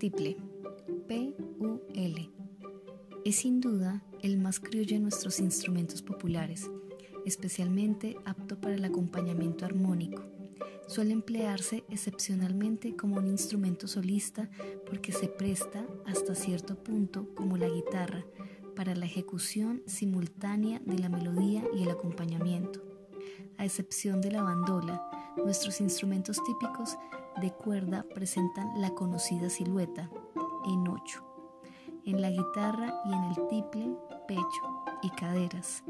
tiple, P-U-L, es sin duda el más criollo de nuestros instrumentos populares, especialmente apto para el acompañamiento armónico. Suele emplearse excepcionalmente como un instrumento solista porque se presta hasta cierto punto como la guitarra para la ejecución simultánea de la melodía y el acompañamiento. A excepción de la bandola, nuestros instrumentos típicos de cuerda presentan la conocida silueta en ocho. En la guitarra y en el tiple, pecho y caderas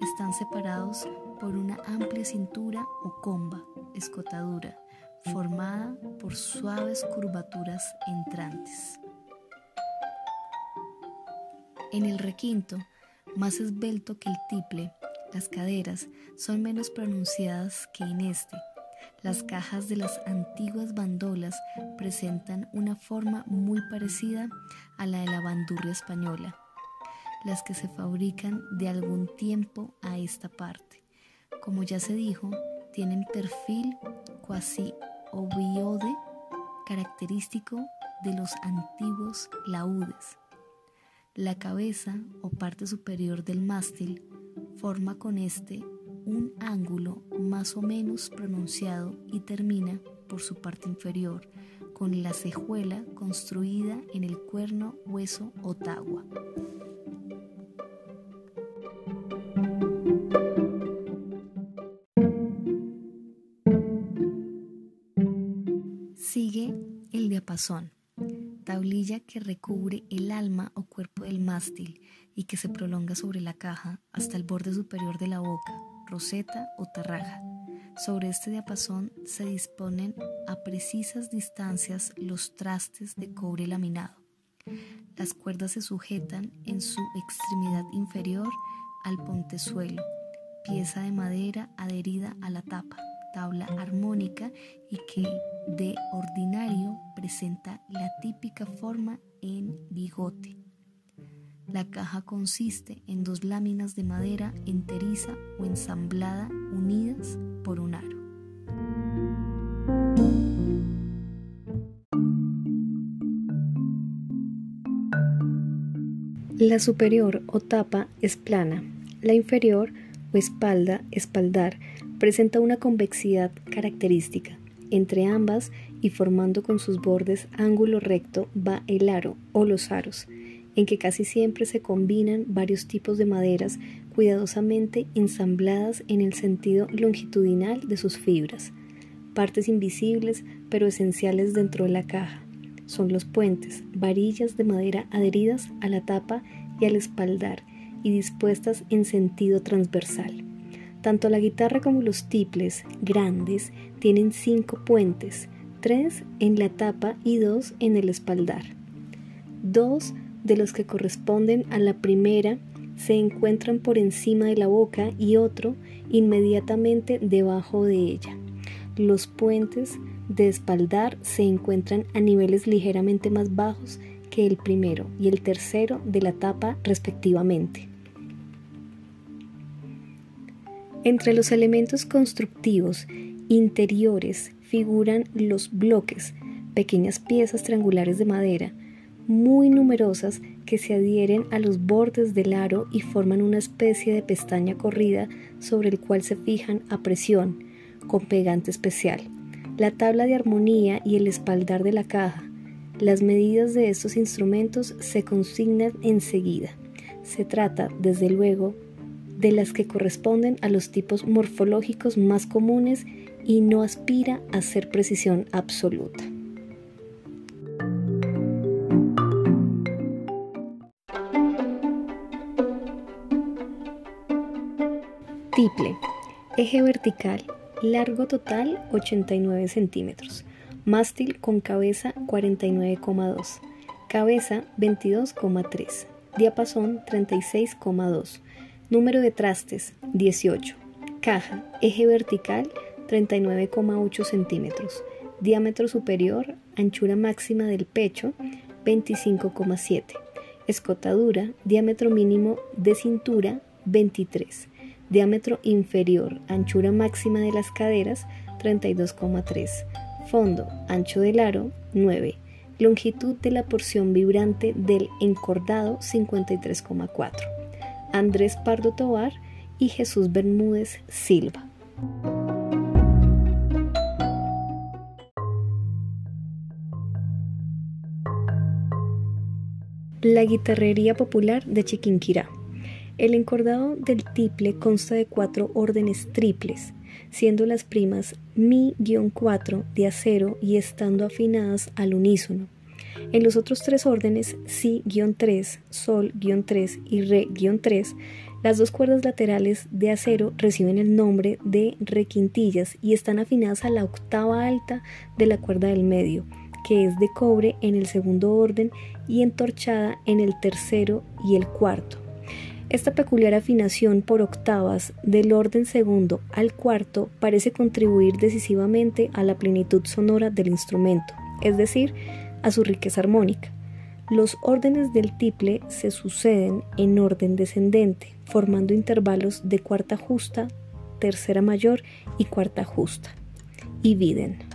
están separados por una amplia cintura o comba, escotadura, formada por suaves curvaturas entrantes. En el requinto, más esbelto que el tiple, las caderas son menos pronunciadas que en este. Las cajas de las antiguas bandolas presentan una forma muy parecida a la de la bandurria española, las que se fabrican de algún tiempo a esta parte. Como ya se dijo, tienen perfil cuasi oviode característico de los antiguos laúdes. La cabeza o parte superior del mástil forma con este un ángulo más o menos pronunciado y termina por su parte inferior con la cejuela construida en el cuerno hueso Ottawa. Sigue el diapasón tablilla que recubre el alma o cuerpo del mástil y que se prolonga sobre la caja hasta el borde superior de la boca, roseta o tarraja. Sobre este diapasón se disponen a precisas distancias los trastes de cobre laminado. Las cuerdas se sujetan en su extremidad inferior al pontezuelo, pieza de madera adherida a la tapa tabla armónica y que de ordinario presenta la típica forma en bigote. La caja consiste en dos láminas de madera enteriza o ensamblada unidas por un aro. La superior o tapa es plana, la inferior o espalda, espaldar, presenta una convexidad característica. Entre ambas y formando con sus bordes ángulo recto va el aro o los aros, en que casi siempre se combinan varios tipos de maderas cuidadosamente ensambladas en el sentido longitudinal de sus fibras, partes invisibles pero esenciales dentro de la caja. Son los puentes, varillas de madera adheridas a la tapa y al espaldar y dispuestas en sentido transversal. Tanto la guitarra como los tiples grandes tienen cinco puentes, tres en la tapa y dos en el espaldar. Dos de los que corresponden a la primera se encuentran por encima de la boca y otro inmediatamente debajo de ella. Los puentes de espaldar se encuentran a niveles ligeramente más bajos que el primero y el tercero de la tapa respectivamente. Entre los elementos constructivos interiores figuran los bloques, pequeñas piezas triangulares de madera, muy numerosas que se adhieren a los bordes del aro y forman una especie de pestaña corrida sobre el cual se fijan a presión, con pegante especial. La tabla de armonía y el espaldar de la caja. Las medidas de estos instrumentos se consignan enseguida. Se trata, desde luego, de las que corresponden a los tipos morfológicos más comunes y no aspira a ser precisión absoluta. Tiple. Eje vertical. Largo total 89 centímetros. Mástil con cabeza 49,2. Cabeza 22,3. Diapasón 36,2. Número de trastes 18. Caja, eje vertical 39,8 centímetros. Diámetro superior, anchura máxima del pecho 25,7. Escotadura, diámetro mínimo de cintura 23. Diámetro inferior, anchura máxima de las caderas 32,3. Fondo, ancho del aro 9. longitud de la porción vibrante del encordado 53,4. Andrés Pardo Tobar y Jesús Bermúdez Silva. La guitarrería popular de Chiquinquirá. El encordado del tiple consta de cuatro órdenes triples, siendo las primas Mi-4 de acero y estando afinadas al unísono. En los otros tres órdenes, Si-3, Sol-3 y Re-3, las dos cuerdas laterales de acero reciben el nombre de requintillas y están afinadas a la octava alta de la cuerda del medio, que es de cobre en el segundo orden y entorchada en el tercero y el cuarto. Esta peculiar afinación por octavas del orden segundo al cuarto parece contribuir decisivamente a la plenitud sonora del instrumento, es decir, a su riqueza armónica. Los órdenes del tiple se suceden en orden descendente, formando intervalos de cuarta justa, tercera mayor y cuarta justa. Y viden.